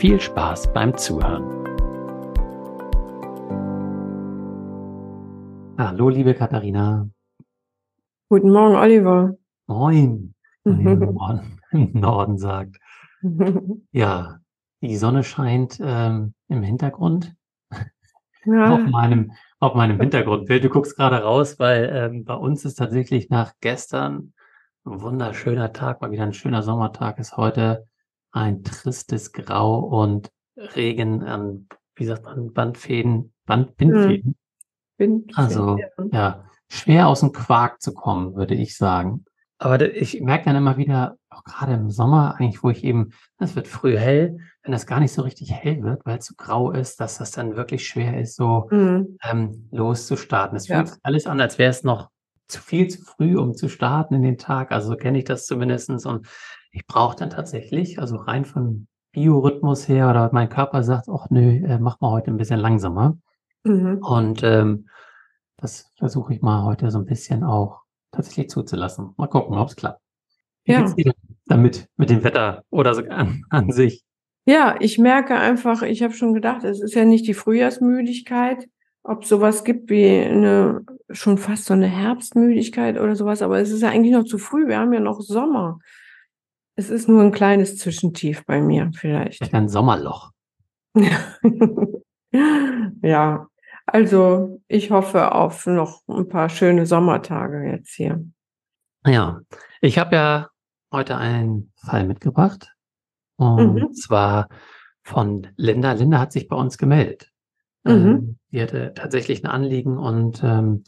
viel Spaß beim Zuhören. Hallo, liebe Katharina. Guten Morgen, Oliver. Moin, wenn ihr im Norden sagt. Ja, die Sonne scheint ähm, im Hintergrund. Ja. Auf meinem, auf meinem Hintergrundbild. Du guckst gerade raus, weil ähm, bei uns ist tatsächlich nach gestern ein wunderschöner Tag, mal wieder ein schöner Sommertag ist heute ein tristes Grau und Regen an, wie sagt man, Bandfäden, Band, Bindfäden. Hm. Also, ja, schwer aus dem Quark zu kommen, würde ich sagen. Aber ich merke dann immer wieder, auch gerade im Sommer, eigentlich, wo ich eben, es wird früh hell, wenn das gar nicht so richtig hell wird, weil es so grau ist, dass das dann wirklich schwer ist, so mhm. ähm, loszustarten. Es ja. fühlt alles an, als wäre es noch zu viel zu früh, um zu starten in den Tag. Also so kenne ich das zumindestens Und ich brauche dann tatsächlich, also rein von Biorhythmus her oder mein Körper sagt, ach nö, äh, mach mal heute ein bisschen langsamer. Mhm. Und ähm, das versuche ich mal heute so ein bisschen auch tatsächlich zuzulassen. Mal gucken, ob es klappt. Wie ja. geht's dir damit, mit dem Wetter oder so an, an sich? Ja, ich merke einfach, ich habe schon gedacht, es ist ja nicht die Frühjahrsmüdigkeit, ob sowas gibt wie eine schon fast so eine Herbstmüdigkeit oder sowas, aber es ist ja eigentlich noch zu früh. Wir haben ja noch Sommer. Es ist nur ein kleines Zwischentief bei mir vielleicht. Ein Sommerloch. ja, also ich hoffe auf noch ein paar schöne Sommertage jetzt hier. Ja, ich habe ja heute einen Fall mitgebracht. Und mhm. zwar von Linda. Linda hat sich bei uns gemeldet. Mhm. Ähm, die hatte tatsächlich ein Anliegen und ähm,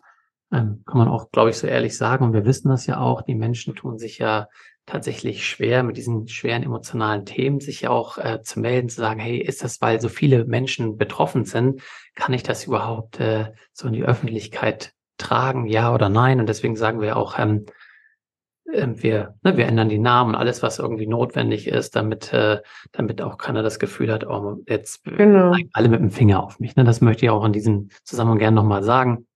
ähm, kann man auch, glaube ich, so ehrlich sagen. Und wir wissen das ja auch. Die Menschen tun sich ja tatsächlich schwer, mit diesen schweren emotionalen Themen sich auch äh, zu melden, zu sagen, hey, ist das, weil so viele Menschen betroffen sind, kann ich das überhaupt äh, so in die Öffentlichkeit tragen, ja oder nein? Und deswegen sagen wir auch, ähm, äh, wir, ne, wir ändern die Namen, alles, was irgendwie notwendig ist, damit, äh, damit auch keiner das Gefühl hat, oh, jetzt genau. alle mit dem Finger auf mich. Ne? Das möchte ich auch in diesem Zusammenhang gerne nochmal sagen.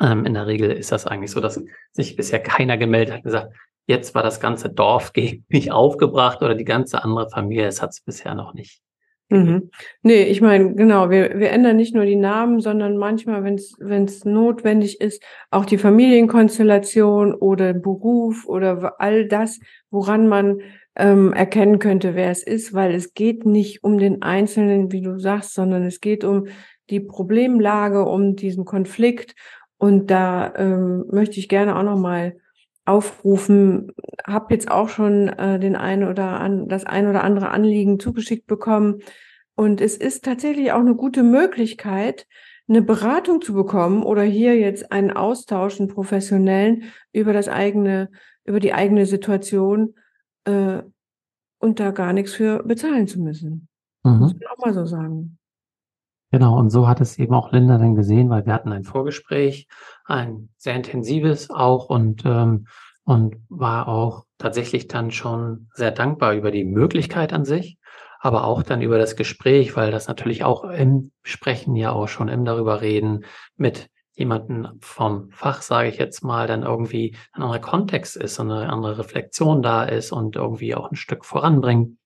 Ähm, in der Regel ist das eigentlich so, dass sich bisher keiner gemeldet hat und gesagt, jetzt war das ganze Dorf gegen mich aufgebracht oder die ganze andere Familie. Es hat es bisher noch nicht. Mhm. Nee, ich meine, genau, wir, wir ändern nicht nur die Namen, sondern manchmal, wenn es notwendig ist, auch die Familienkonstellation oder Beruf oder all das, woran man ähm, erkennen könnte, wer es ist, weil es geht nicht um den Einzelnen, wie du sagst, sondern es geht um die Problemlage, um diesen Konflikt. Und da ähm, möchte ich gerne auch nochmal aufrufen. Habe jetzt auch schon äh, den ein oder an, das ein oder andere Anliegen zugeschickt bekommen. Und es ist tatsächlich auch eine gute Möglichkeit, eine Beratung zu bekommen oder hier jetzt einen Austausch, einen professionellen über das eigene, über die eigene Situation äh, und da gar nichts für bezahlen zu müssen. Mhm. Muss man auch mal so sagen. Genau, und so hat es eben auch Linda dann gesehen, weil wir hatten ein Vorgespräch, ein sehr intensives auch und, ähm, und war auch tatsächlich dann schon sehr dankbar über die Möglichkeit an sich, aber auch dann über das Gespräch, weil das natürlich auch im Sprechen ja auch schon im darüber reden mit jemanden vom Fach, sage ich jetzt mal, dann irgendwie ein anderer Kontext ist und eine andere Reflexion da ist und irgendwie auch ein Stück voranbringt.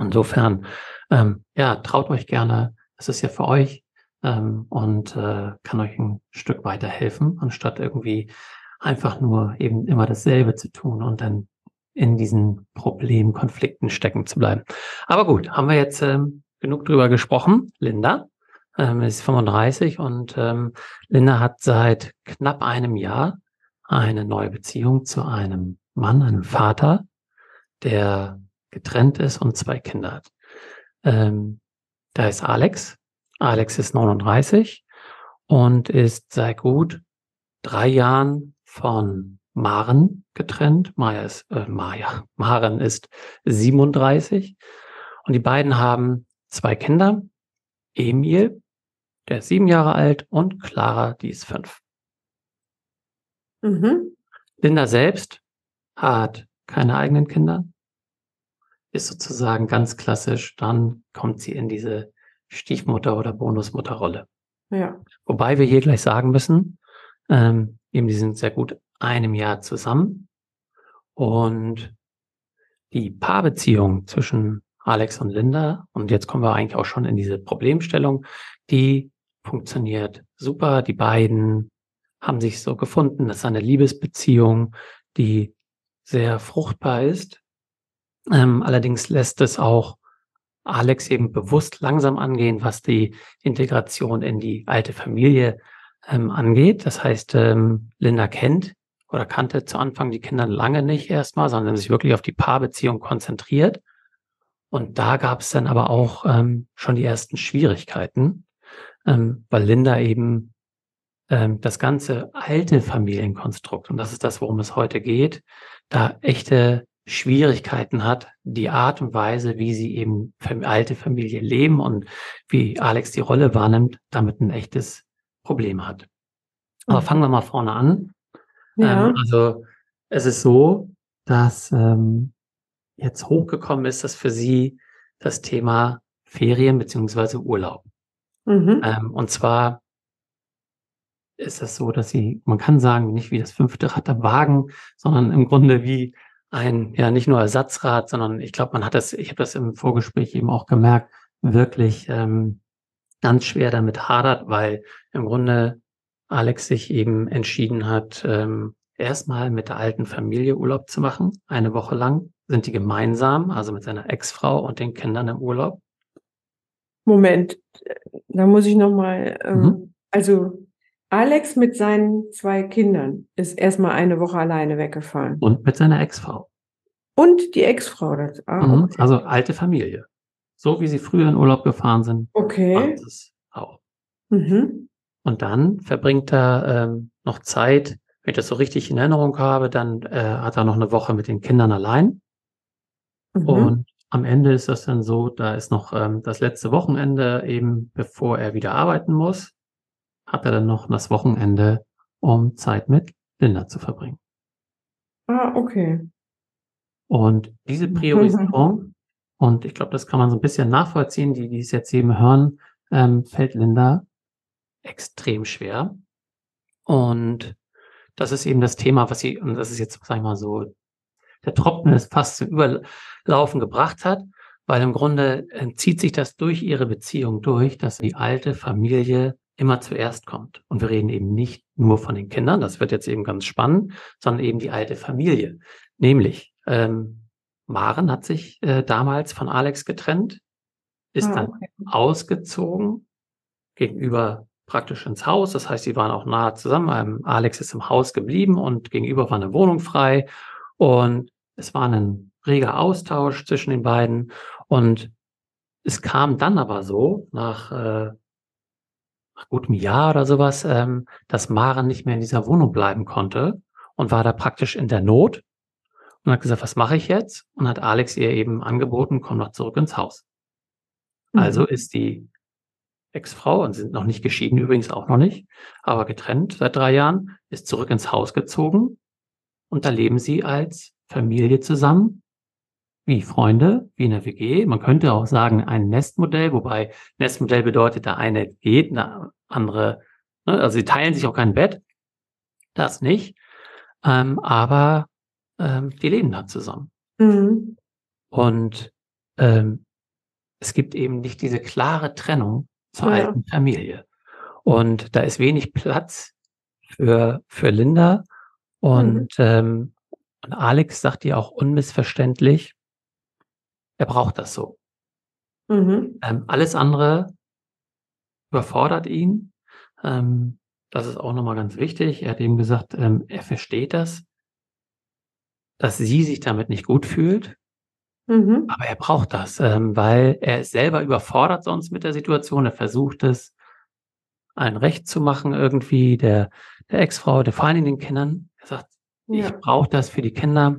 Insofern, ähm, ja, traut euch gerne es ist ja für euch ähm, und äh, kann euch ein Stück weiterhelfen, anstatt irgendwie einfach nur eben immer dasselbe zu tun und dann in diesen Problemkonflikten stecken zu bleiben. Aber gut, haben wir jetzt ähm, genug drüber gesprochen. Linda ähm, ist 35 und ähm, Linda hat seit knapp einem Jahr eine neue Beziehung zu einem Mann, einem Vater, der getrennt ist und zwei Kinder hat. Ähm, da ist Alex. Alex ist 39 und ist seit gut drei Jahren von Maren getrennt. Maya ist, äh, Maya, Maren ist 37 und die beiden haben zwei Kinder. Emil, der ist sieben Jahre alt und Clara, die ist fünf. Mhm. Linda selbst hat keine eigenen Kinder, ist sozusagen ganz klassisch, dann kommt sie in diese Stiefmutter- oder Bonusmutterrolle. Ja. Wobei wir hier gleich sagen müssen, ähm, eben die sind sehr gut einem Jahr zusammen und die Paarbeziehung zwischen Alex und Linda, und jetzt kommen wir eigentlich auch schon in diese Problemstellung, die funktioniert super. Die beiden haben sich so gefunden. Das ist eine Liebesbeziehung, die sehr fruchtbar ist. Ähm, allerdings lässt es auch Alex eben bewusst langsam angehen, was die Integration in die alte Familie ähm, angeht. Das heißt, ähm, Linda kennt oder kannte zu Anfang die Kinder lange nicht erstmal, sondern sich wirklich auf die Paarbeziehung konzentriert. Und da gab es dann aber auch ähm, schon die ersten Schwierigkeiten, ähm, weil Linda eben ähm, das ganze alte Familienkonstrukt, und das ist das, worum es heute geht, da echte Schwierigkeiten hat, die Art und Weise, wie sie eben alte Familie leben und wie Alex die Rolle wahrnimmt, damit ein echtes Problem hat. Aber mhm. fangen wir mal vorne an. Ja. Ähm, also es ist so, dass ähm, jetzt hochgekommen ist, dass für sie das Thema Ferien beziehungsweise Urlaub. Mhm. Ähm, und zwar ist es so, dass sie, man kann sagen, nicht wie das fünfte Rad am Wagen, sondern im Grunde wie ein, ja, nicht nur Ersatzrad, sondern ich glaube, man hat das, ich habe das im Vorgespräch eben auch gemerkt, wirklich ähm, ganz schwer damit hadert, weil im Grunde Alex sich eben entschieden hat, ähm, erstmal mit der alten Familie Urlaub zu machen. Eine Woche lang sind die gemeinsam, also mit seiner Ex-Frau und den Kindern im Urlaub. Moment, da muss ich nochmal, ähm, mhm. also Alex mit seinen zwei Kindern ist erstmal eine Woche alleine weggefahren. Und mit seiner Ex-Frau. Und die Ex-Frau. Ah, mhm. okay. Also alte Familie. So wie sie früher in Urlaub gefahren sind. Okay. Das auch. Mhm. Und dann verbringt er ähm, noch Zeit, wenn ich das so richtig in Erinnerung habe, dann äh, hat er noch eine Woche mit den Kindern allein. Mhm. Und am Ende ist das dann so, da ist noch ähm, das letzte Wochenende eben, bevor er wieder arbeiten muss hat er dann noch das Wochenende, um Zeit mit Linda zu verbringen. Ah, okay. Und diese Priorisierung, und ich glaube, das kann man so ein bisschen nachvollziehen, die, die es jetzt eben hören, ähm, fällt Linda extrem schwer. Und das ist eben das Thema, was sie, und das ist jetzt, sag ich mal so, der Tropfen ist fast zum Überlaufen gebracht hat, weil im Grunde äh, zieht sich das durch ihre Beziehung durch, dass die alte Familie immer zuerst kommt. Und wir reden eben nicht nur von den Kindern, das wird jetzt eben ganz spannend, sondern eben die alte Familie. Nämlich, ähm, Maren hat sich äh, damals von Alex getrennt, ist ah, okay. dann ausgezogen gegenüber praktisch ins Haus. Das heißt, sie waren auch nahe zusammen. Ähm, Alex ist im Haus geblieben und gegenüber war eine Wohnung frei. Und es war ein reger Austausch zwischen den beiden. Und es kam dann aber so, nach äh, nach gutem Jahr oder sowas, ähm, dass Maren nicht mehr in dieser Wohnung bleiben konnte und war da praktisch in der Not und hat gesagt, was mache ich jetzt? Und hat Alex ihr eben angeboten, komm noch zurück ins Haus. Mhm. Also ist die Ex-Frau und sind noch nicht geschieden, übrigens auch noch nicht, aber getrennt seit drei Jahren, ist zurück ins Haus gezogen und da leben sie als Familie zusammen wie Freunde, wie in der WG. Man könnte auch sagen, ein Nestmodell, wobei Nestmodell bedeutet, der eine geht, der andere, ne, also sie teilen sich auch kein Bett. Das nicht. Ähm, aber ähm, die leben da zusammen. Mhm. Und ähm, es gibt eben nicht diese klare Trennung zur ja. alten Familie. Und da ist wenig Platz für, für Linda. Und, mhm. ähm, und Alex sagt ihr auch unmissverständlich, er braucht das so. Mhm. Ähm, alles andere überfordert ihn. Ähm, das ist auch nochmal ganz wichtig. Er hat eben gesagt, ähm, er versteht das, dass sie sich damit nicht gut fühlt. Mhm. Aber er braucht das, ähm, weil er ist selber überfordert sonst mit der Situation. Er versucht es, ein Recht zu machen irgendwie der, der Ex-Frau, der vor Dingen den Kindern. Er sagt, ja. ich brauche das für die Kinder.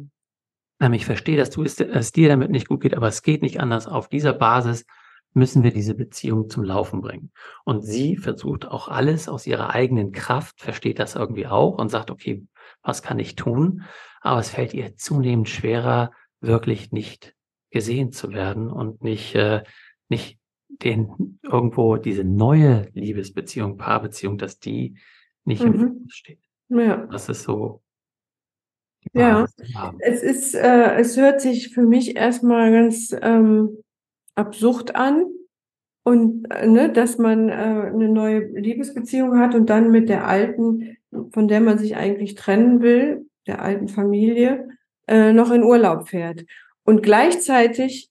Ähm, ich verstehe, dass du es, es dir damit nicht gut geht, aber es geht nicht anders. Auf dieser Basis müssen wir diese Beziehung zum Laufen bringen. Und sie versucht auch alles aus ihrer eigenen Kraft, versteht das irgendwie auch und sagt, okay, was kann ich tun? Aber es fällt ihr zunehmend schwerer, wirklich nicht gesehen zu werden und nicht, äh, nicht den irgendwo diese neue Liebesbeziehung, Paarbeziehung, dass die nicht mhm. im Fokus steht. Ja. Das ist so. Ja, es ist, äh, es hört sich für mich erstmal ganz ähm, absurd an. Und äh, ne, dass man äh, eine neue Liebesbeziehung hat und dann mit der alten, von der man sich eigentlich trennen will, der alten Familie, äh, noch in Urlaub fährt. Und gleichzeitig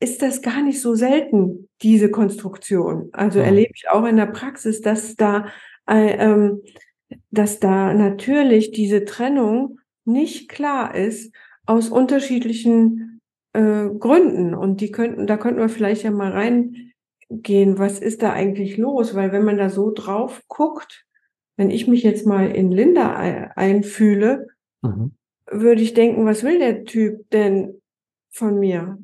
ist das gar nicht so selten, diese Konstruktion. Also ja. erlebe ich auch in der Praxis, dass da, äh, ähm, dass da natürlich diese Trennung nicht klar ist aus unterschiedlichen äh, Gründen. Und die könnten, da könnten wir vielleicht ja mal reingehen, was ist da eigentlich los? Weil wenn man da so drauf guckt, wenn ich mich jetzt mal in Linda einfühle, mhm. würde ich denken, was will der Typ denn von mir?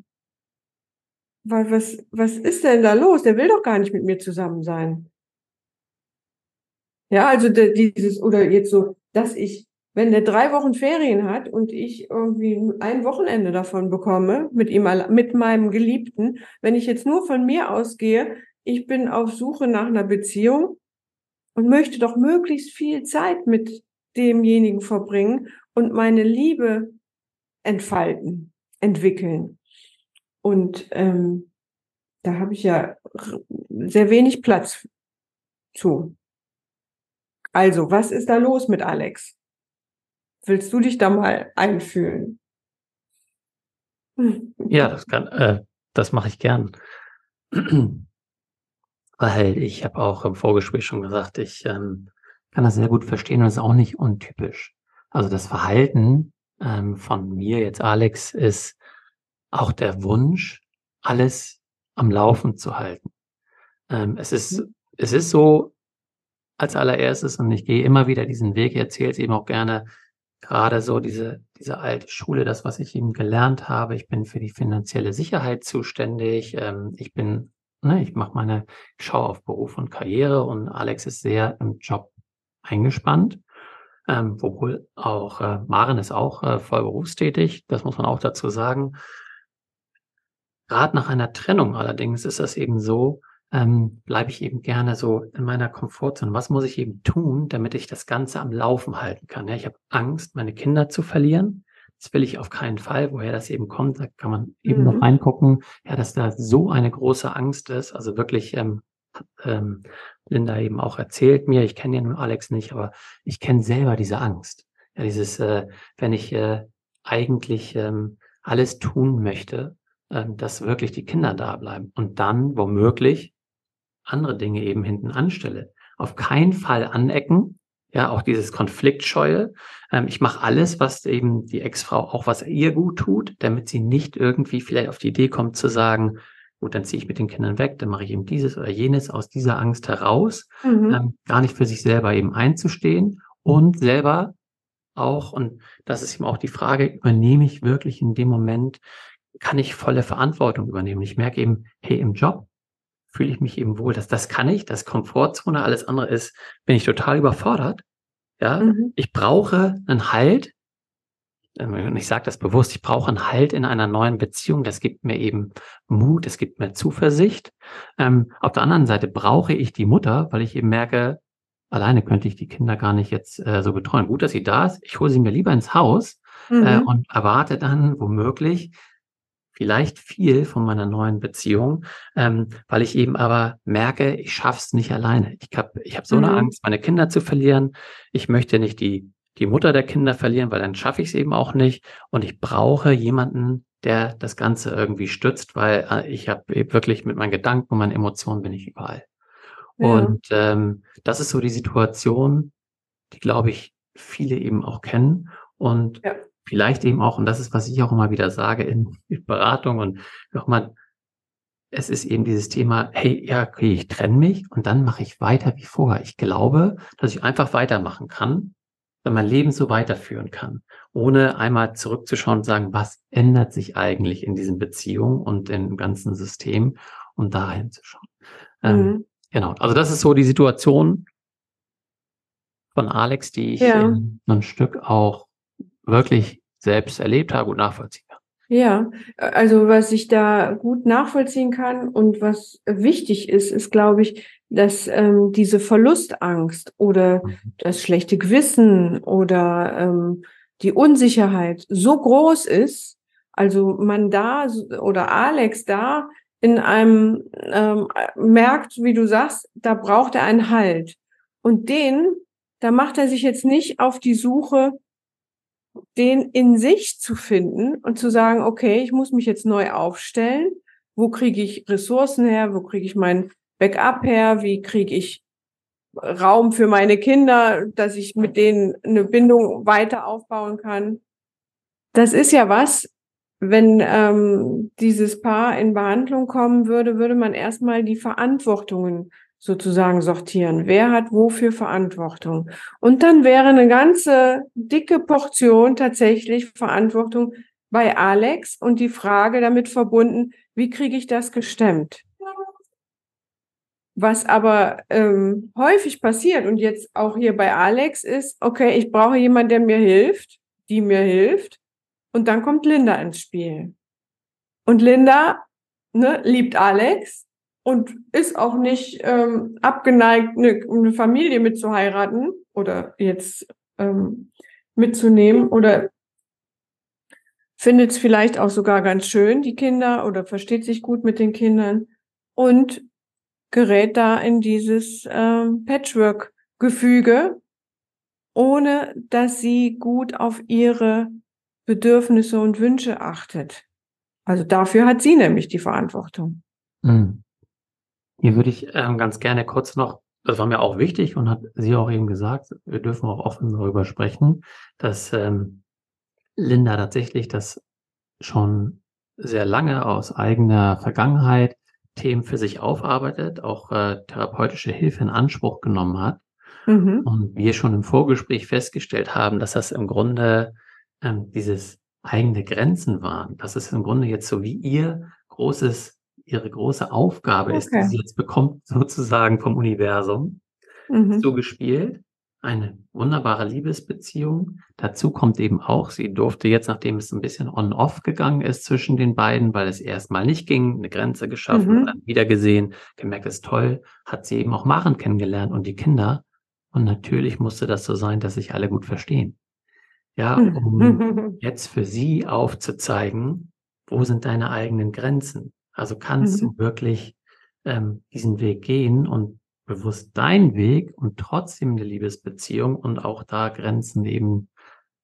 Weil was, was ist denn da los? Der will doch gar nicht mit mir zusammen sein. Ja, also dieses, oder jetzt so, dass ich wenn der drei Wochen Ferien hat und ich irgendwie ein Wochenende davon bekomme mit ihm, mit meinem Geliebten, wenn ich jetzt nur von mir ausgehe, ich bin auf Suche nach einer Beziehung und möchte doch möglichst viel Zeit mit demjenigen verbringen und meine Liebe entfalten, entwickeln. Und ähm, da habe ich ja sehr wenig Platz zu. Also, was ist da los mit Alex? Willst du dich da mal einfühlen? Ja, das kann, äh, das mache ich gern. Weil ich habe auch im Vorgespräch schon gesagt, ich ähm, kann das sehr gut verstehen und ist auch nicht untypisch. Also das Verhalten ähm, von mir jetzt, Alex, ist auch der Wunsch, alles am Laufen zu halten. Ähm, es ist, es ist so als allererstes und ich gehe immer wieder diesen Weg, ich erzähle es eben auch gerne, gerade so diese, diese alte Schule, das, was ich eben gelernt habe. Ich bin für die finanzielle Sicherheit zuständig. Ähm, ich bin, ne, ich mache meine Schau auf Beruf und Karriere und Alex ist sehr im Job eingespannt. Ähm, obwohl auch äh, Maren ist auch äh, voll berufstätig, das muss man auch dazu sagen. Gerade nach einer Trennung allerdings ist das eben so, ähm, bleibe ich eben gerne so in meiner Komfortzone. Was muss ich eben tun, damit ich das Ganze am Laufen halten kann? Ja, ich habe Angst, meine Kinder zu verlieren. Das will ich auf keinen Fall. Woher das eben kommt, da kann man eben mhm. noch reingucken. Ja, dass da so eine große Angst ist. Also wirklich, ähm, ähm, Linda eben auch erzählt mir, ich kenne ja nun Alex nicht, aber ich kenne selber diese Angst. Ja, dieses, äh, wenn ich äh, eigentlich ähm, alles tun möchte, äh, dass wirklich die Kinder da bleiben und dann womöglich andere Dinge eben hinten anstelle. Auf keinen Fall anecken, ja, auch dieses Konfliktscheue. Ähm, ich mache alles, was eben die Ex-Frau auch was ihr gut tut, damit sie nicht irgendwie vielleicht auf die Idee kommt zu sagen, gut, dann ziehe ich mit den Kindern weg, dann mache ich eben dieses oder jenes aus dieser Angst heraus, mhm. ähm, gar nicht für sich selber eben einzustehen und selber auch, und das ist eben auch die Frage, übernehme ich wirklich in dem Moment, kann ich volle Verantwortung übernehmen? Ich merke eben, hey, im Job fühle ich mich eben wohl. Das, das kann ich, das Komfortzone, alles andere ist, bin ich total überfordert. Ja, mhm. ich brauche einen Halt. Und ich sage das bewusst, ich brauche einen Halt in einer neuen Beziehung. Das gibt mir eben Mut, es gibt mir Zuversicht. Ähm, auf der anderen Seite brauche ich die Mutter, weil ich eben merke, alleine könnte ich die Kinder gar nicht jetzt äh, so betreuen. Gut, dass sie da ist. Ich hole sie mir lieber ins Haus äh, mhm. äh, und erwarte dann womöglich, vielleicht viel von meiner neuen Beziehung, ähm, weil ich eben aber merke, ich schaff's nicht alleine. Ich habe ich hab so mhm. eine Angst, meine Kinder zu verlieren. Ich möchte nicht die, die Mutter der Kinder verlieren, weil dann schaffe ich es eben auch nicht. Und ich brauche jemanden, der das Ganze irgendwie stützt, weil äh, ich habe wirklich mit meinen Gedanken und meinen Emotionen bin ich überall. Ja. Und ähm, das ist so die Situation, die, glaube ich, viele eben auch kennen und ja. Vielleicht eben auch, und das ist, was ich auch immer wieder sage in, in Beratung und auch mal, es ist eben dieses Thema, hey, ja, okay, ich trenne mich und dann mache ich weiter wie vorher. Ich glaube, dass ich einfach weitermachen kann, wenn mein Leben so weiterführen kann, ohne einmal zurückzuschauen und sagen, was ändert sich eigentlich in diesen Beziehungen und im ganzen System und da hinzuschauen. Ähm, mhm. Ähm, genau, also das ist so die Situation von Alex, die ich ja. ein Stück auch wirklich selbst erlebt habe und nachvollziehen kann. Ja, also was ich da gut nachvollziehen kann und was wichtig ist, ist, glaube ich, dass ähm, diese Verlustangst oder mhm. das schlechte Gewissen oder ähm, die Unsicherheit so groß ist, also man da oder Alex da in einem ähm, merkt, wie du sagst, da braucht er einen Halt. Und den, da macht er sich jetzt nicht auf die Suche den in sich zu finden und zu sagen, okay, ich muss mich jetzt neu aufstellen. Wo kriege ich Ressourcen her? Wo kriege ich mein Backup her? Wie kriege ich Raum für meine Kinder, dass ich mit denen eine Bindung weiter aufbauen kann? Das ist ja was, wenn ähm, dieses Paar in Behandlung kommen würde, würde man erstmal die Verantwortungen sozusagen sortieren. Wer hat wofür Verantwortung? Und dann wäre eine ganze dicke Portion tatsächlich Verantwortung bei Alex und die Frage damit verbunden, wie kriege ich das gestemmt? Was aber ähm, häufig passiert und jetzt auch hier bei Alex ist, okay, ich brauche jemanden, der mir hilft, die mir hilft. Und dann kommt Linda ins Spiel. Und Linda ne, liebt Alex und ist auch nicht ähm, abgeneigt, eine, eine Familie mitzuheiraten oder jetzt ähm, mitzunehmen oder findet es vielleicht auch sogar ganz schön, die Kinder, oder versteht sich gut mit den Kindern und gerät da in dieses ähm, Patchwork-Gefüge, ohne dass sie gut auf ihre Bedürfnisse und Wünsche achtet. Also dafür hat sie nämlich die Verantwortung. Mhm. Hier würde ich ähm, ganz gerne kurz noch, das war mir auch wichtig und hat sie auch eben gesagt, wir dürfen auch offen darüber sprechen, dass ähm, Linda tatsächlich das schon sehr lange aus eigener Vergangenheit Themen für sich aufarbeitet, auch äh, therapeutische Hilfe in Anspruch genommen hat. Mhm. Und wir schon im Vorgespräch festgestellt haben, dass das im Grunde ähm, dieses eigene Grenzen waren. Das ist im Grunde jetzt so wie ihr großes ihre große Aufgabe okay. ist, die sie jetzt bekommt, sozusagen vom Universum, mhm. zugespielt. Eine wunderbare Liebesbeziehung. Dazu kommt eben auch, sie durfte jetzt, nachdem es ein bisschen on-off gegangen ist zwischen den beiden, weil es erstmal nicht ging, eine Grenze geschaffen, mhm. dann wieder gesehen, gemerkt, ist toll, hat sie eben auch Maren kennengelernt und die Kinder. Und natürlich musste das so sein, dass sich alle gut verstehen. Ja, um jetzt für sie aufzuzeigen, wo sind deine eigenen Grenzen? Also kannst mhm. du wirklich ähm, diesen Weg gehen und bewusst deinen Weg und trotzdem eine Liebesbeziehung und auch da Grenzen eben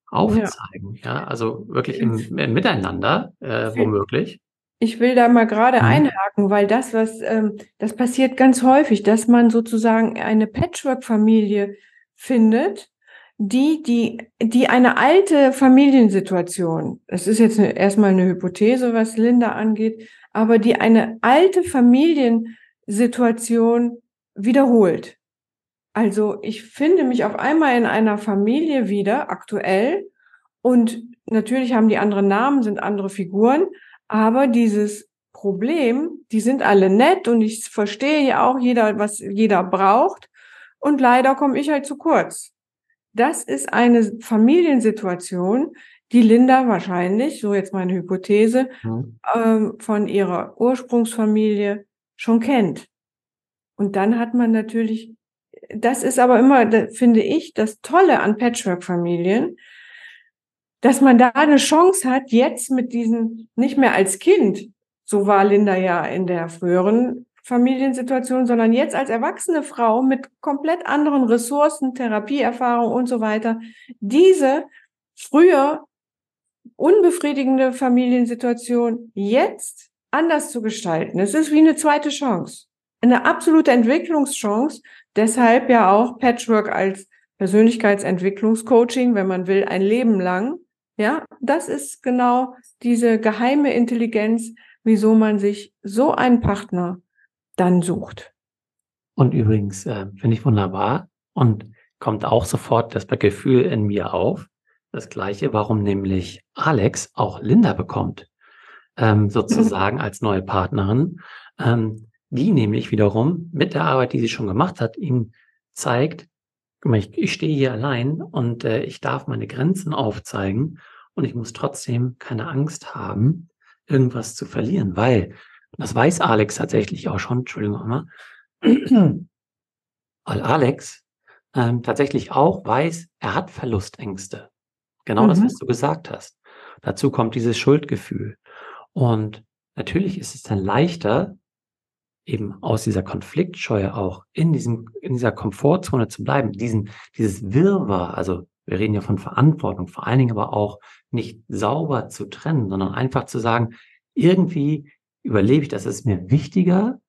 aufzeigen. Ja, ja? also wirklich im, im Miteinander, äh, womöglich. Ich will da mal gerade mhm. einhaken, weil das, was ähm, das passiert ganz häufig, dass man sozusagen eine Patchwork-Familie findet, die, die, die eine alte Familiensituation, das ist jetzt eine, erstmal eine Hypothese, was Linda angeht, aber die eine alte Familiensituation wiederholt. Also ich finde mich auf einmal in einer Familie wieder, aktuell, und natürlich haben die andere Namen, sind andere Figuren, aber dieses Problem, die sind alle nett und ich verstehe ja auch jeder, was jeder braucht. Und leider komme ich halt zu kurz. Das ist eine Familiensituation, die Linda wahrscheinlich, so jetzt meine Hypothese, mhm. ähm, von ihrer Ursprungsfamilie schon kennt. Und dann hat man natürlich, das ist aber immer, finde ich, das Tolle an Patchwork-Familien, dass man da eine Chance hat, jetzt mit diesen, nicht mehr als Kind, so war Linda ja in der früheren Familiensituation, sondern jetzt als erwachsene Frau mit komplett anderen Ressourcen, Therapieerfahrung und so weiter, diese früher unbefriedigende Familiensituation jetzt anders zu gestalten. Es ist wie eine zweite Chance, eine absolute Entwicklungschance. Deshalb ja auch Patchwork als Persönlichkeitsentwicklungscoaching, wenn man will, ein Leben lang. Ja, das ist genau diese geheime Intelligenz, wieso man sich so einen Partner dann sucht. Und übrigens, äh, finde ich wunderbar und kommt auch sofort das Gefühl in mir auf. Das gleiche, warum nämlich Alex auch Linda bekommt, ähm, sozusagen als neue Partnerin, ähm, die nämlich wiederum mit der Arbeit, die sie schon gemacht hat, ihm zeigt, ich, ich stehe hier allein und äh, ich darf meine Grenzen aufzeigen und ich muss trotzdem keine Angst haben, irgendwas zu verlieren, weil, das weiß Alex tatsächlich auch schon, Entschuldigung mal, weil Alex ähm, tatsächlich auch weiß, er hat Verlustängste. Genau mhm. das, was du gesagt hast. Dazu kommt dieses Schuldgefühl. Und natürlich ist es dann leichter, eben aus dieser Konfliktscheue auch in diesem, in dieser Komfortzone zu bleiben, diesen, dieses Wirrwarr, also wir reden ja von Verantwortung, vor allen Dingen aber auch nicht sauber zu trennen, sondern einfach zu sagen, irgendwie überlebe ich das, ist mir wichtiger,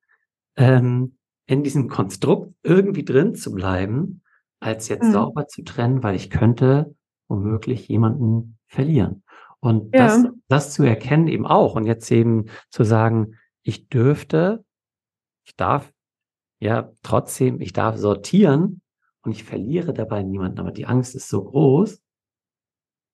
ähm, in diesem Konstrukt irgendwie drin zu bleiben, als jetzt mhm. sauber zu trennen, weil ich könnte womöglich jemanden verlieren. Und ja. das, das zu erkennen eben auch und jetzt eben zu sagen, ich dürfte, ich darf ja trotzdem, ich darf sortieren und ich verliere dabei niemanden, aber die Angst ist so groß,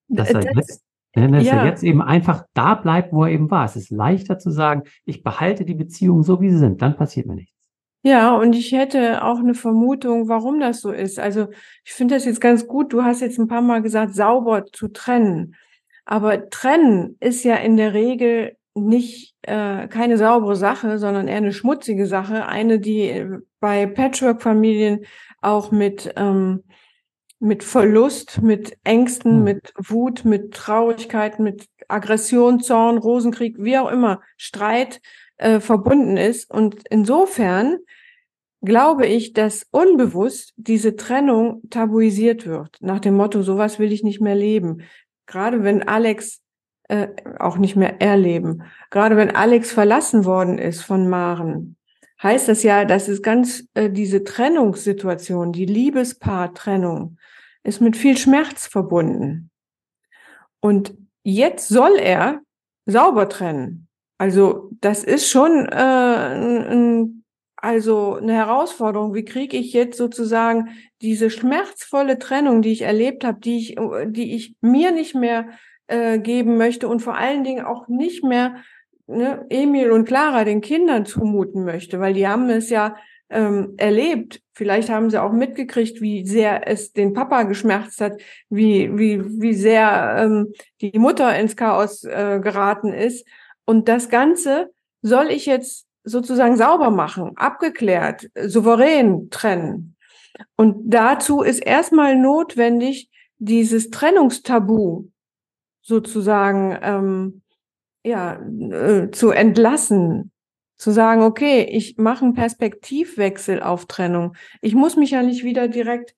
dass er jetzt, dass ja. er jetzt eben einfach da bleibt, wo er eben war. Es ist leichter zu sagen, ich behalte die Beziehungen so, wie sie sind, dann passiert mir nichts. Ja, und ich hätte auch eine Vermutung, warum das so ist. Also ich finde das jetzt ganz gut. Du hast jetzt ein paar Mal gesagt, sauber zu trennen. Aber trennen ist ja in der Regel nicht äh, keine saubere Sache, sondern eher eine schmutzige Sache. Eine, die äh, bei Patchwork-Familien auch mit ähm, mit Verlust, mit Ängsten, hm. mit Wut, mit Traurigkeit, mit Aggression, Zorn, Rosenkrieg, wie auch immer, Streit äh, verbunden ist. Und insofern glaube ich, dass unbewusst diese Trennung tabuisiert wird, nach dem Motto, sowas will ich nicht mehr leben. Gerade wenn Alex äh, auch nicht mehr erleben. Gerade wenn Alex verlassen worden ist von Maren, heißt das ja, dass es ganz äh, diese Trennungssituation, die Liebespaar-Trennung, ist mit viel Schmerz verbunden. Und jetzt soll er sauber trennen. Also das ist schon äh, ein, also eine Herausforderung. Wie kriege ich jetzt sozusagen diese schmerzvolle Trennung, die ich erlebt habe, die ich, die ich mir nicht mehr äh, geben möchte und vor allen Dingen auch nicht mehr ne, Emil und Clara den Kindern zumuten möchte, weil die haben es ja ähm, erlebt. Vielleicht haben sie auch mitgekriegt, wie sehr es den Papa geschmerzt hat, wie wie wie sehr ähm, die Mutter ins Chaos äh, geraten ist. Und das Ganze soll ich jetzt sozusagen sauber machen, abgeklärt, souverän trennen. Und dazu ist erstmal notwendig, dieses Trennungstabu sozusagen ähm, ja äh, zu entlassen, zu sagen, okay, ich mache einen Perspektivwechsel auf Trennung. Ich muss mich ja nicht wieder direkt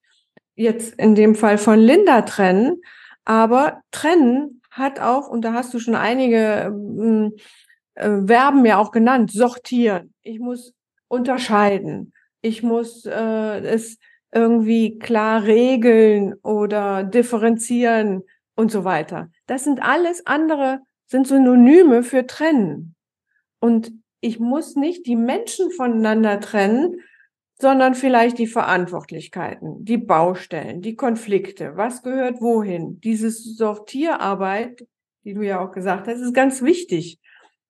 jetzt in dem Fall von Linda trennen, aber trennen hat auch, und da hast du schon einige ähm, äh, Verben ja auch genannt, sortieren. Ich muss unterscheiden. Ich muss äh, es irgendwie klar regeln oder differenzieren und so weiter. Das sind alles andere, sind Synonyme für trennen. Und ich muss nicht die Menschen voneinander trennen, sondern vielleicht die Verantwortlichkeiten, die Baustellen, die Konflikte, was gehört wohin. Diese Sortierarbeit, die du ja auch gesagt hast, ist ganz wichtig.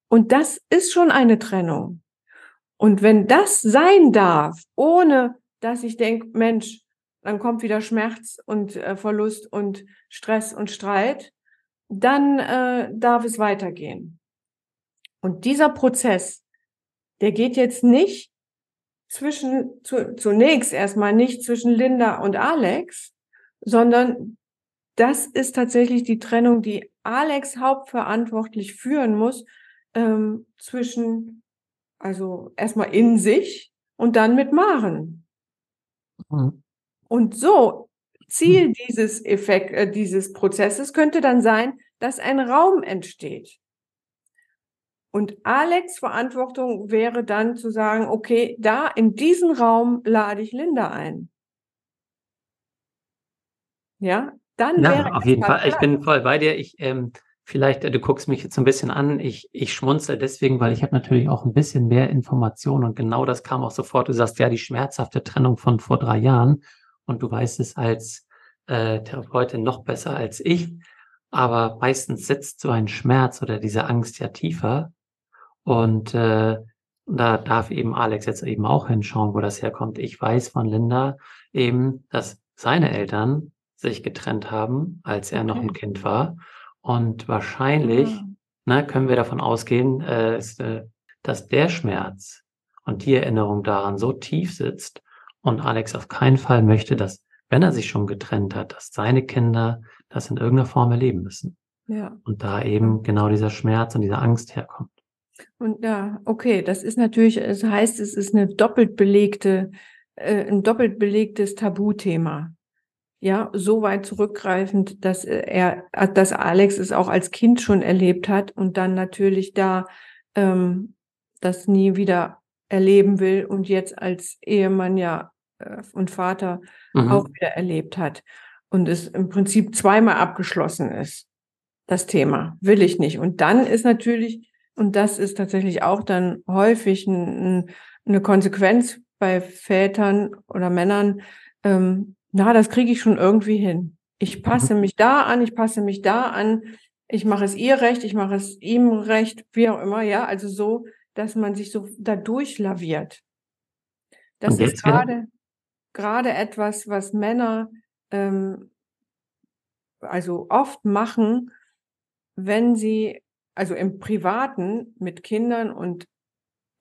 Und das ist schon eine Trennung. Und wenn das sein darf, ohne dass ich denke, Mensch, dann kommt wieder Schmerz und äh, Verlust und Stress und Streit, dann äh, darf es weitergehen. Und dieser Prozess, der geht jetzt nicht zwischen, zu, zunächst erstmal nicht zwischen Linda und Alex, sondern das ist tatsächlich die Trennung, die Alex hauptverantwortlich führen muss, ähm, zwischen, also erstmal in sich und dann mit Maren. Mhm. Und so, Ziel mhm. dieses Effekt, äh, dieses Prozesses könnte dann sein, dass ein Raum entsteht. Und Alex Verantwortung wäre dann zu sagen, okay, da in diesen Raum lade ich Linda ein. Ja, dann ja, wäre auf jeden Fall. Klar. Ich bin voll bei dir. Ich ähm, vielleicht, äh, du guckst mich jetzt ein bisschen an. Ich ich schmunzel deswegen, weil ich habe natürlich auch ein bisschen mehr Informationen und genau das kam auch sofort. Du sagst ja die schmerzhafte Trennung von vor drei Jahren und du weißt es als äh, Therapeutin noch besser als ich. Aber meistens sitzt so ein Schmerz oder diese Angst ja tiefer und äh, da darf eben Alex jetzt eben auch hinschauen, wo das herkommt. Ich weiß von Linda eben, dass seine Eltern sich getrennt haben, als er okay. noch ein Kind war. Und wahrscheinlich ja. ne, können wir davon ausgehen, äh, ist, äh, dass der Schmerz und die Erinnerung daran so tief sitzt und Alex auf keinen Fall möchte, dass, wenn er sich schon getrennt hat, dass seine Kinder das in irgendeiner Form erleben müssen. Ja. Und da eben genau dieser Schmerz und diese Angst herkommt. Und ja, okay, das ist natürlich, es das heißt, es ist eine doppelt belegte, äh, ein doppelt belegtes Tabuthema. Ja, so weit zurückgreifend, dass er, dass Alex es auch als Kind schon erlebt hat und dann natürlich da ähm, das nie wieder erleben will und jetzt als Ehemann ja äh, und Vater mhm. auch wieder erlebt hat und es im Prinzip zweimal abgeschlossen ist. Das Thema will ich nicht. Und dann ist natürlich und das ist tatsächlich auch dann häufig ein, eine Konsequenz bei Vätern oder Männern. Ähm, na, das kriege ich schon irgendwie hin. Ich passe mhm. mich da an, ich passe mich da an, ich mache es ihr recht, ich mache es ihm recht, wie auch immer, ja, also so, dass man sich so da durchlaviert. Das ist gerade gerade etwas, was Männer ähm, also oft machen, wenn sie also im Privaten mit Kindern und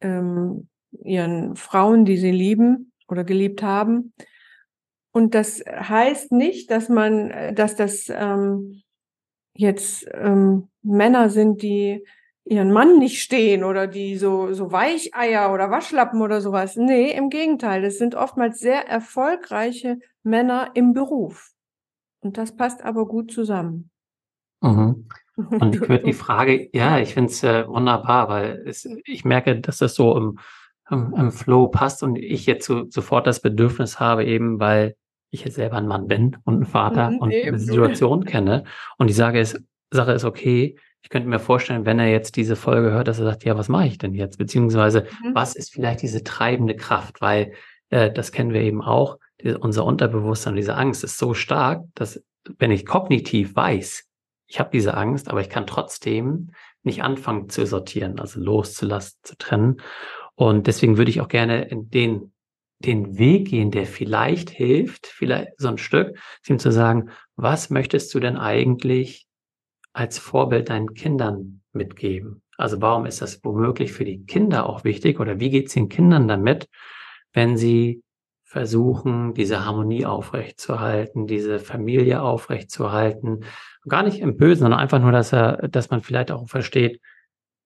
ähm, ihren Frauen, die sie lieben oder geliebt haben. Und das heißt nicht, dass man, äh, dass das ähm, jetzt ähm, Männer sind, die ihren Mann nicht stehen oder die so, so Weicheier oder Waschlappen oder sowas. Nee, im Gegenteil. Das sind oftmals sehr erfolgreiche Männer im Beruf. Und das passt aber gut zusammen. Mhm. Und ich würde die Frage, ja, ich finde es äh, wunderbar, weil es, ich merke, dass das so im, im, im Flow passt und ich jetzt so, sofort das Bedürfnis habe, eben weil ich jetzt selber ein Mann bin und ein Vater mhm, und eben. eine Situation kenne. Und die Sage ist, Sache ist okay. Ich könnte mir vorstellen, wenn er jetzt diese Folge hört, dass er sagt, ja, was mache ich denn jetzt? Beziehungsweise, mhm. was ist vielleicht diese treibende Kraft? Weil äh, das kennen wir eben auch. Die, unser Unterbewusstsein, diese Angst ist so stark, dass wenn ich kognitiv weiß, ich habe diese Angst, aber ich kann trotzdem nicht anfangen zu sortieren, also loszulassen, zu trennen. Und deswegen würde ich auch gerne in den, den Weg gehen, der vielleicht hilft, vielleicht so ein Stück, ihm zu sagen, was möchtest du denn eigentlich als Vorbild deinen Kindern mitgeben? Also warum ist das womöglich für die Kinder auch wichtig oder wie geht es den Kindern damit, wenn sie versuchen, diese Harmonie aufrechtzuerhalten, diese Familie aufrechtzuerhalten. Gar nicht im Bösen, sondern einfach nur, dass er, dass man vielleicht auch versteht,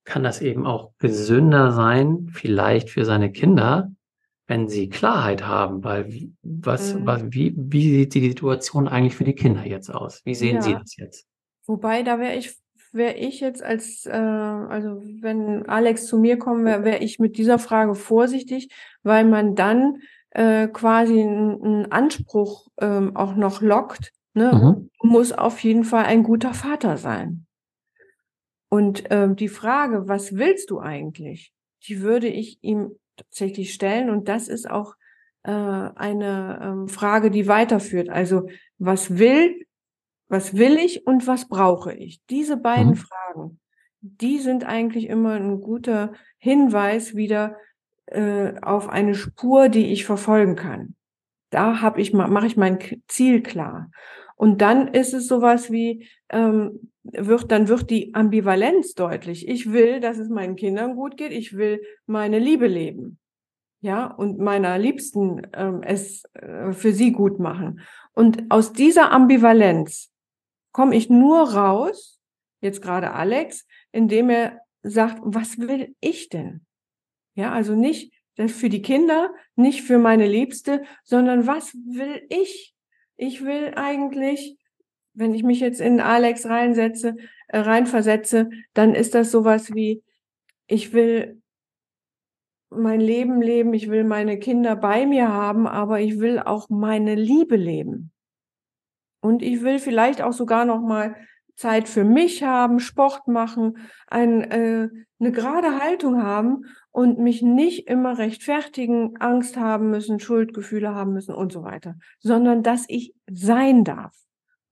kann das eben auch gesünder sein, vielleicht für seine Kinder, wenn sie Klarheit haben, weil was, mhm. was, wie, wie sieht die Situation eigentlich für die Kinder jetzt aus? Wie sehen ja. sie das jetzt? Wobei, da wäre ich, wäre ich jetzt als, äh, also wenn Alex zu mir kommen wäre, wäre ich mit dieser Frage vorsichtig, weil man dann äh, quasi einen Anspruch ähm, auch noch lockt, ne, mhm. Muss auf jeden Fall ein guter Vater sein. Und ähm, die Frage, was willst du eigentlich, die würde ich ihm tatsächlich stellen. Und das ist auch äh, eine ähm, Frage, die weiterführt. Also was will, was will ich und was brauche ich? Diese beiden mhm. Fragen, die sind eigentlich immer ein guter Hinweis wieder äh, auf eine Spur, die ich verfolgen kann. Da habe ich mache ich mein Ziel klar. Und dann ist es sowas wie ähm, wird dann wird die Ambivalenz deutlich. Ich will, dass es meinen Kindern gut geht. Ich will meine Liebe leben, ja und meiner Liebsten ähm, es äh, für sie gut machen. Und aus dieser Ambivalenz komme ich nur raus, jetzt gerade Alex, indem er sagt, was will ich denn? Ja, also nicht für die Kinder, nicht für meine Liebste, sondern was will ich? Ich will eigentlich wenn ich mich jetzt in Alex reinsetze, äh, reinversetze, dann ist das sowas wie, ich will mein Leben leben, ich will meine Kinder bei mir haben, aber ich will auch meine Liebe leben. Und ich will vielleicht auch sogar noch mal Zeit für mich haben, Sport machen, ein, äh, eine gerade Haltung haben und mich nicht immer rechtfertigen, Angst haben müssen, Schuldgefühle haben müssen und so weiter, sondern dass ich sein darf.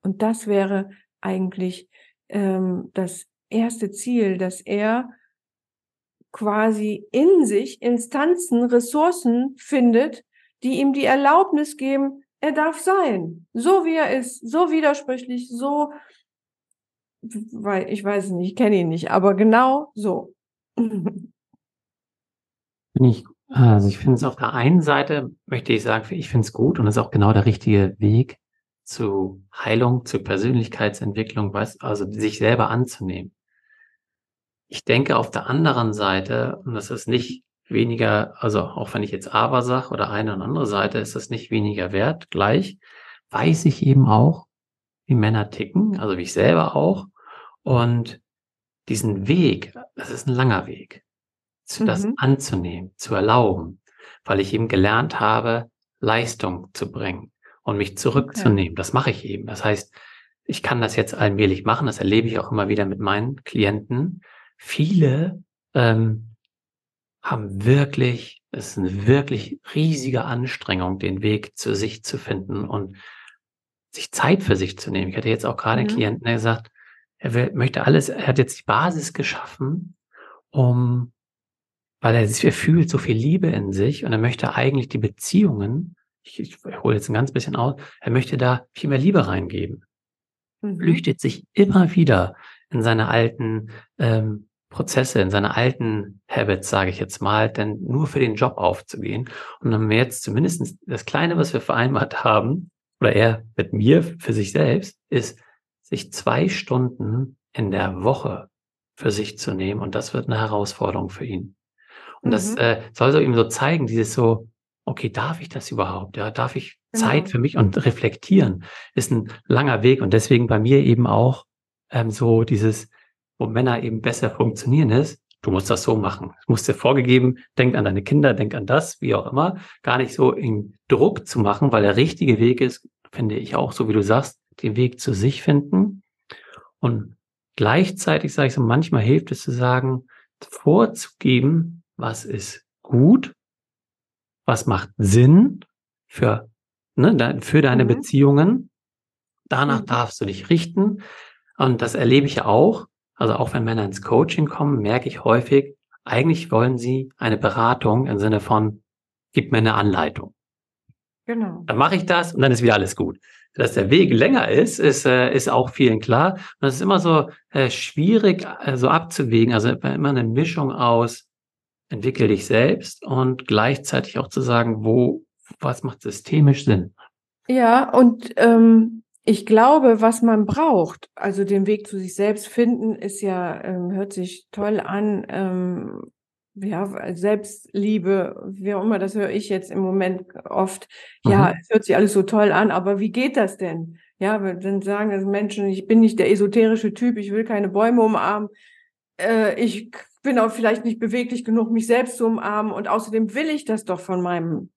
Und das wäre eigentlich ähm, das erste Ziel, dass er quasi in sich Instanzen, Ressourcen findet, die ihm die Erlaubnis geben, er darf sein, so wie er ist, so widersprüchlich, so, weil ich weiß nicht, ich kenne ihn nicht, aber genau so. Ich, also ich finde es auf der einen Seite, möchte ich sagen, ich finde es gut und es ist auch genau der richtige Weg zu Heilung, zu Persönlichkeitsentwicklung, also sich selber anzunehmen. Ich denke auf der anderen Seite, und das ist nicht weniger, also auch wenn ich jetzt aber sage oder eine und andere Seite, ist das nicht weniger wert, gleich, weiß ich eben auch, wie Männer ticken, also wie ich selber auch. Und diesen Weg, das ist ein langer Weg, zu mhm. das anzunehmen, zu erlauben, weil ich eben gelernt habe, Leistung zu bringen und mich zurückzunehmen. Okay. Das mache ich eben. Das heißt, ich kann das jetzt allmählich machen. Das erlebe ich auch immer wieder mit meinen Klienten, viele ähm, haben wirklich, es ist eine wirklich riesige Anstrengung, den Weg zu sich zu finden und sich Zeit für sich zu nehmen. Ich hatte jetzt auch gerade mhm. einen Klienten, der gesagt, er will, möchte alles, er hat jetzt die Basis geschaffen, um, weil er, er fühlt so viel Liebe in sich und er möchte eigentlich die Beziehungen, ich, ich hole jetzt ein ganz bisschen aus, er möchte da viel mehr Liebe reingeben. Mhm. Flüchtet sich immer wieder in seine alten ähm, Prozesse, in seine alten Habits, sage ich jetzt mal, denn nur für den Job aufzugehen. Und dann haben wir jetzt zumindest das Kleine, was wir vereinbart haben, oder er mit mir für sich selbst, ist, sich zwei Stunden in der Woche für sich zu nehmen. Und das wird eine Herausforderung für ihn. Und mhm. das äh, soll so ihm so zeigen, dieses so, okay, darf ich das überhaupt? Ja, darf ich genau. Zeit für mich und reflektieren? Ist ein langer Weg und deswegen bei mir eben auch ähm, so dieses, wo Männer eben besser funktionieren, ist, du musst das so machen. Es muss dir vorgegeben, denk an deine Kinder, denk an das, wie auch immer. Gar nicht so in Druck zu machen, weil der richtige Weg ist, finde ich auch, so wie du sagst, den Weg zu sich finden. Und gleichzeitig sage ich so, manchmal hilft es zu sagen, vorzugeben, was ist gut, was macht Sinn für, ne, für deine mhm. Beziehungen. Danach mhm. darfst du dich richten. Und das erlebe ich auch. Also auch wenn Männer ins Coaching kommen, merke ich häufig, eigentlich wollen sie eine Beratung im Sinne von, gib mir eine Anleitung. Genau. Dann mache ich das und dann ist wieder alles gut. Dass der Weg länger ist, ist, äh, ist auch vielen klar. Und das ist immer so äh, schwierig, äh, so abzuwägen. Also immer eine Mischung aus, entwickel dich selbst und gleichzeitig auch zu sagen, wo, was macht systemisch Sinn. Ja, und ähm, ich glaube, was man braucht, also den Weg zu sich selbst finden, ist ja, ähm, hört sich toll an, ähm, ja, Selbstliebe, wie auch immer, das höre ich jetzt im Moment oft. Ja, mhm. es hört sich alles so toll an, aber wie geht das denn? Ja, dann sagen es Menschen, ich bin nicht der esoterische Typ, ich will keine Bäume umarmen, äh, ich bin auch vielleicht nicht beweglich genug, mich selbst zu umarmen und außerdem will ich das doch von meinem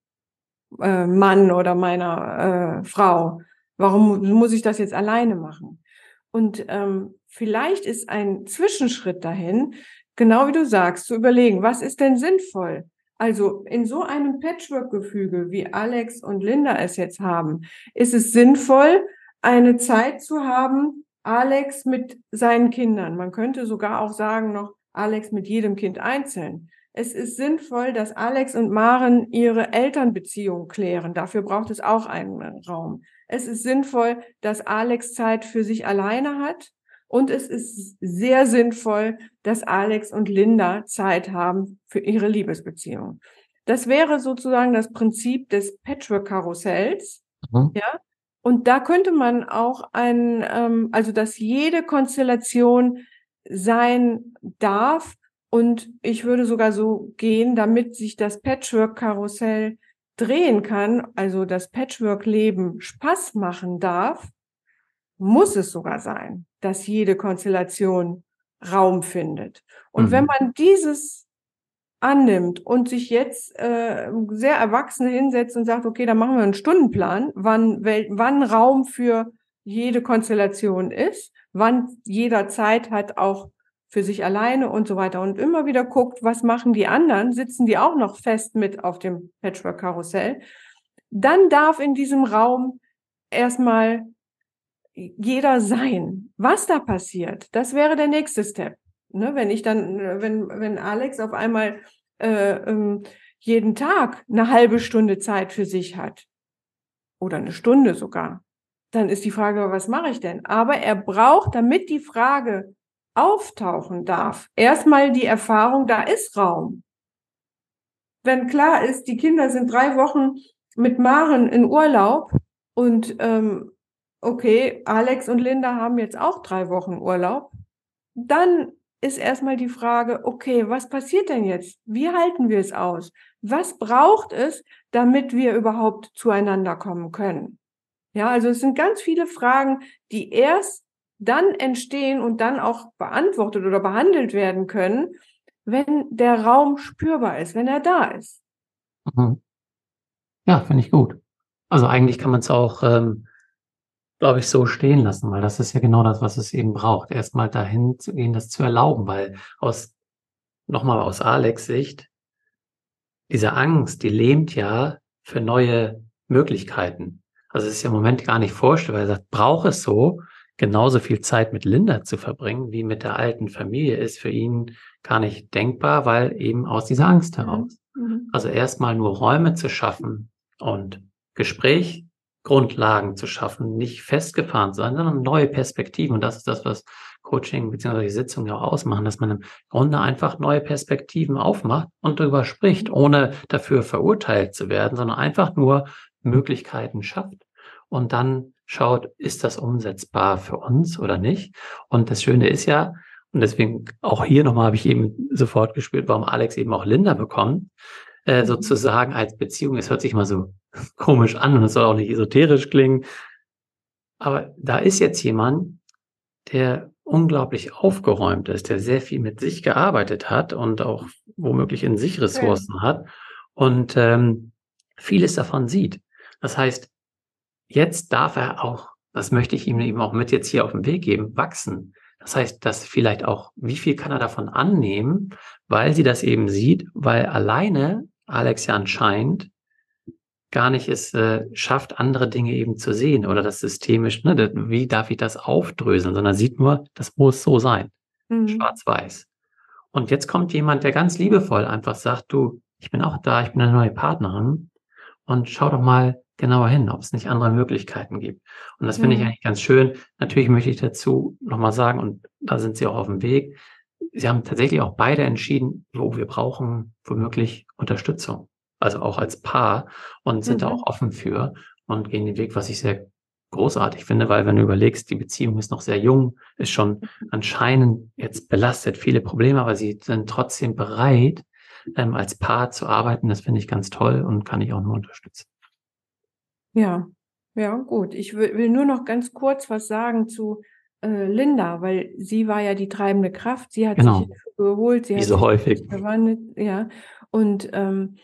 äh, Mann oder meiner äh, Frau. Warum muss ich das jetzt alleine machen? Und ähm, vielleicht ist ein Zwischenschritt dahin, genau wie du sagst, zu überlegen, was ist denn sinnvoll? Also in so einem Patchwork-Gefüge, wie Alex und Linda es jetzt haben, ist es sinnvoll, eine Zeit zu haben, Alex mit seinen Kindern. Man könnte sogar auch sagen noch Alex mit jedem Kind einzeln. Es ist sinnvoll, dass Alex und Maren ihre Elternbeziehung klären. Dafür braucht es auch einen Raum. Es ist sinnvoll, dass Alex Zeit für sich alleine hat. Und es ist sehr sinnvoll, dass Alex und Linda Zeit haben für ihre Liebesbeziehung. Das wäre sozusagen das Prinzip des Patchwork-Karussells. Mhm. Ja. Und da könnte man auch ein, ähm, also dass jede Konstellation sein darf. Und ich würde sogar so gehen, damit sich das Patchwork-Karussell drehen kann, also das Patchwork-Leben Spaß machen darf, muss es sogar sein, dass jede Konstellation Raum findet. Und mhm. wenn man dieses annimmt und sich jetzt äh, sehr erwachsen hinsetzt und sagt, okay, dann machen wir einen Stundenplan, wann, wel, wann Raum für jede Konstellation ist, wann jeder Zeit hat auch für sich alleine und so weiter und immer wieder guckt, was machen die anderen, sitzen die auch noch fest mit auf dem Patchwork-Karussell, dann darf in diesem Raum erstmal jeder sein. Was da passiert, das wäre der nächste Step. Ne, wenn ich dann, wenn, wenn Alex auf einmal äh, ähm, jeden Tag eine halbe Stunde Zeit für sich hat oder eine Stunde sogar, dann ist die Frage, was mache ich denn? Aber er braucht, damit die Frage auftauchen darf. Erstmal die Erfahrung, da ist Raum. Wenn klar ist, die Kinder sind drei Wochen mit Maren in Urlaub und ähm, okay, Alex und Linda haben jetzt auch drei Wochen Urlaub, dann ist erstmal die Frage, okay, was passiert denn jetzt? Wie halten wir es aus? Was braucht es, damit wir überhaupt zueinander kommen können? Ja, also es sind ganz viele Fragen, die erst dann entstehen und dann auch beantwortet oder behandelt werden können, wenn der Raum spürbar ist, wenn er da ist. Mhm. Ja, finde ich gut. Also eigentlich kann man es auch, ähm, glaube ich, so stehen lassen, weil das ist ja genau das, was es eben braucht. Erstmal dahin zu gehen, das zu erlauben, weil aus, nochmal aus Alex Sicht, diese Angst, die lähmt ja für neue Möglichkeiten. Also es ist ja im Moment gar nicht vorstellbar. Er sagt, brauche es so, genauso viel Zeit mit Linda zu verbringen wie mit der alten Familie ist für ihn gar nicht denkbar, weil eben aus dieser Angst mhm. heraus. Mhm. Also erstmal nur Räume zu schaffen und Gespräch, Grundlagen zu schaffen, nicht festgefahren sein, sondern neue Perspektiven. Und das ist das, was Coaching bzw. Sitzungen ja auch ausmachen, dass man im Grunde einfach neue Perspektiven aufmacht und darüber spricht, mhm. ohne dafür verurteilt zu werden, sondern einfach nur Möglichkeiten schafft und dann schaut, ist das umsetzbar für uns oder nicht? Und das Schöne ist ja, und deswegen auch hier nochmal habe ich eben sofort gespielt, warum Alex eben auch Linda bekommt, äh, mhm. sozusagen als Beziehung. Es hört sich mal so komisch an und es soll auch nicht esoterisch klingen. Aber da ist jetzt jemand, der unglaublich aufgeräumt ist, der sehr viel mit sich gearbeitet hat und auch womöglich in sich Ressourcen ja. hat und ähm, vieles davon sieht. Das heißt, jetzt darf er auch, das möchte ich ihm eben auch mit jetzt hier auf den Weg geben, wachsen. Das heißt, dass vielleicht auch, wie viel kann er davon annehmen, weil sie das eben sieht, weil alleine Alex ja anscheinend gar nicht es äh, schafft, andere Dinge eben zu sehen oder das systemisch, ne, wie darf ich das aufdröseln, sondern sieht nur, das muss so sein. Mhm. Schwarz-Weiß. Und jetzt kommt jemand, der ganz liebevoll einfach sagt, du, ich bin auch da, ich bin eine neue Partnerin und schau doch mal, genauer hin, ob es nicht andere Möglichkeiten gibt. Und das finde ich mhm. eigentlich ganz schön. Natürlich möchte ich dazu nochmal sagen, und da sind Sie auch auf dem Weg, Sie haben tatsächlich auch beide entschieden, wo wir brauchen womöglich Unterstützung. Also auch als Paar und sind mhm. da auch offen für und gehen den Weg, was ich sehr großartig finde, weil wenn du überlegst, die Beziehung ist noch sehr jung, ist schon mhm. anscheinend jetzt belastet, viele Probleme, aber sie sind trotzdem bereit, ähm, als Paar zu arbeiten. Das finde ich ganz toll und kann ich auch nur unterstützen. Ja, ja, gut. Ich will, will nur noch ganz kurz was sagen zu äh, Linda, weil sie war ja die treibende Kraft. Sie hat genau. sich geholt, sie Wie hat so häufig. verwandelt, ja. Und ähm,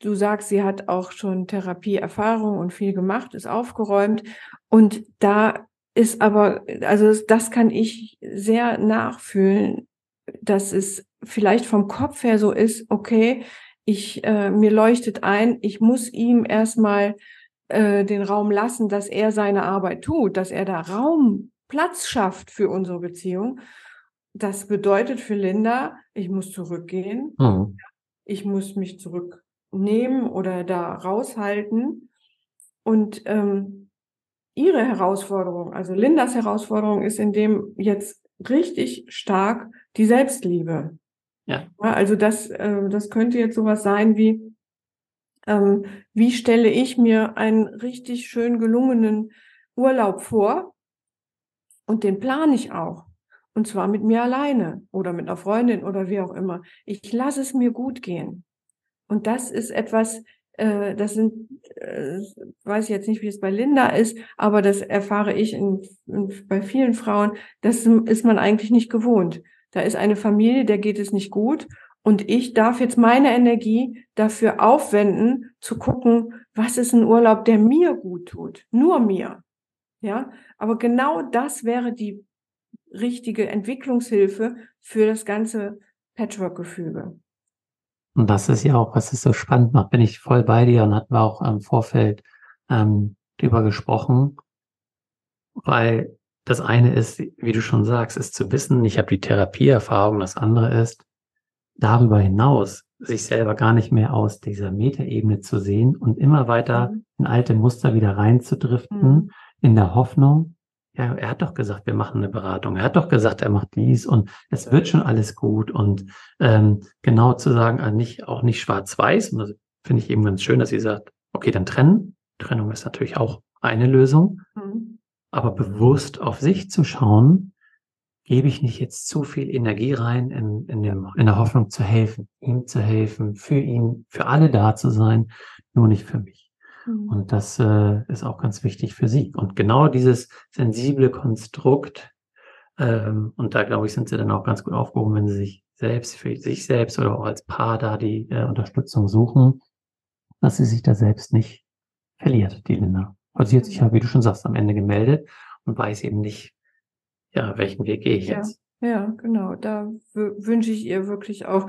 du sagst, sie hat auch schon Therapieerfahrung und viel gemacht, ist aufgeräumt. Und da ist aber, also das kann ich sehr nachfühlen, dass es vielleicht vom Kopf her so ist, okay, ich, äh, mir leuchtet ein, ich muss ihm erstmal äh, den Raum lassen, dass er seine Arbeit tut, dass er da Raum, Platz schafft für unsere Beziehung. Das bedeutet für Linda, ich muss zurückgehen, mhm. ich muss mich zurücknehmen oder da raushalten. Und ähm, ihre Herausforderung, also Lindas Herausforderung ist in dem jetzt richtig stark die Selbstliebe. Ja. ja also das, äh, das könnte jetzt sowas sein wie, ähm, wie stelle ich mir einen richtig schön gelungenen Urlaub vor? Und den plane ich auch. Und zwar mit mir alleine oder mit einer Freundin oder wie auch immer. Ich lasse es mir gut gehen. Und das ist etwas, äh, das sind äh, weiß ich jetzt nicht, wie es bei Linda ist, aber das erfahre ich in, in, bei vielen Frauen, das ist man eigentlich nicht gewohnt. Da ist eine Familie, der geht es nicht gut und ich darf jetzt meine Energie dafür aufwenden, zu gucken, was ist ein Urlaub, der mir gut tut. Nur mir. Ja, aber genau das wäre die richtige Entwicklungshilfe für das ganze Patchwork-Gefüge. Und das ist ja auch, was es so spannend macht, bin ich voll bei dir und hatten wir auch im Vorfeld ähm, drüber gesprochen, weil das eine ist, wie du schon sagst, ist zu wissen, ich habe die Therapieerfahrung, das andere ist, darüber hinaus sich selber gar nicht mehr aus dieser Metaebene zu sehen und immer weiter mhm. in alte Muster wieder reinzudriften, mhm. in der Hoffnung, ja, er hat doch gesagt, wir machen eine Beratung. Er hat doch gesagt, er macht dies und es wird schon alles gut. Und ähm, genau zu sagen, also nicht, auch nicht schwarz-weiß. Und das finde ich eben ganz schön, dass sie sagt, okay, dann trennen. Trennung ist natürlich auch eine Lösung. Mhm. Aber bewusst auf sich zu schauen, gebe ich nicht jetzt zu viel Energie rein, in, in, dem, in der Hoffnung zu helfen, ihm zu helfen, für ihn, für alle da zu sein, nur nicht für mich. Mhm. Und das äh, ist auch ganz wichtig für sie. Und genau dieses sensible Konstrukt, ähm, und da glaube ich, sind sie dann auch ganz gut aufgehoben, wenn sie sich selbst, für sich selbst oder auch als Paar da die äh, Unterstützung suchen, dass sie sich da selbst nicht verliert, die Linda. Also sie hat sich ja, wie du schon sagst, am Ende gemeldet und weiß eben nicht, ja, welchen Weg gehe ich ja, jetzt. Ja, genau. Da wünsche ich ihr wirklich auch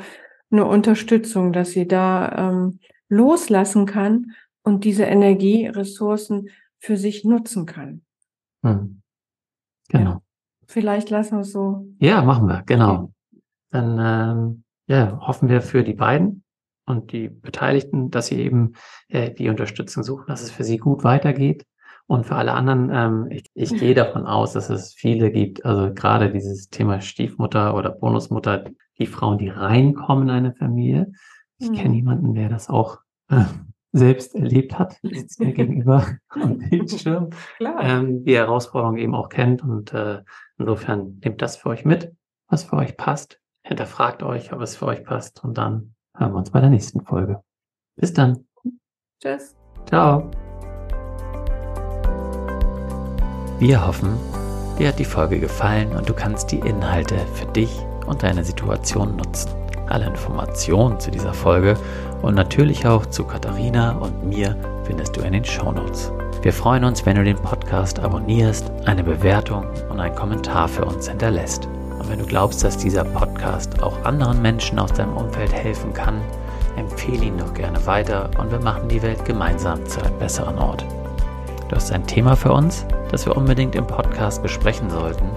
eine Unterstützung, dass sie da ähm, loslassen kann und diese Energieressourcen für sich nutzen kann. Hm. Genau. Ja. Vielleicht lassen wir es so. Ja, machen wir, genau. Dann ähm, ja, hoffen wir für die beiden und die Beteiligten, dass sie eben äh, die Unterstützung suchen, dass es für sie gut weitergeht. Und für alle anderen, ähm, ich, ich gehe davon aus, dass es viele gibt, also gerade dieses Thema Stiefmutter oder Bonusmutter, die Frauen, die reinkommen in eine Familie. Ich kenne hm. jemanden, der das auch äh, selbst erlebt hat, sitzt mir gegenüber am Bildschirm, ähm, die Herausforderung eben auch kennt. Und äh, insofern nehmt das für euch mit, was für euch passt. Hinterfragt euch, ob es für euch passt. Und dann hören wir uns bei der nächsten Folge. Bis dann. Tschüss. Ciao. Wir hoffen, dir hat die Folge gefallen und du kannst die Inhalte für dich und deine Situation nutzen. Alle Informationen zu dieser Folge und natürlich auch zu Katharina und mir findest du in den Show Notes. Wir freuen uns, wenn du den Podcast abonnierst, eine Bewertung und einen Kommentar für uns hinterlässt. Und wenn du glaubst, dass dieser Podcast auch anderen Menschen aus deinem Umfeld helfen kann, empfehle ihn doch gerne weiter und wir machen die Welt gemeinsam zu einem besseren Ort. Du hast ein Thema für uns, das wir unbedingt im Podcast besprechen sollten,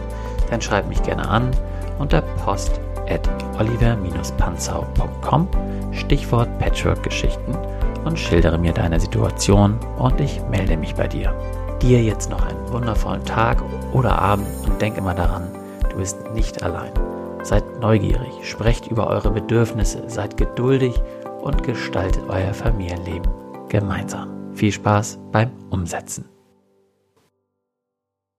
dann schreib mich gerne an unter post at oliver-panzau.com, Stichwort Patchwork-Geschichten und schildere mir deine Situation und ich melde mich bei dir. Dir jetzt noch einen wundervollen Tag oder Abend und denk immer daran, du bist nicht allein. Seid neugierig, sprecht über eure Bedürfnisse, seid geduldig und gestaltet euer Familienleben gemeinsam. Viel Spaß beim Umsetzen.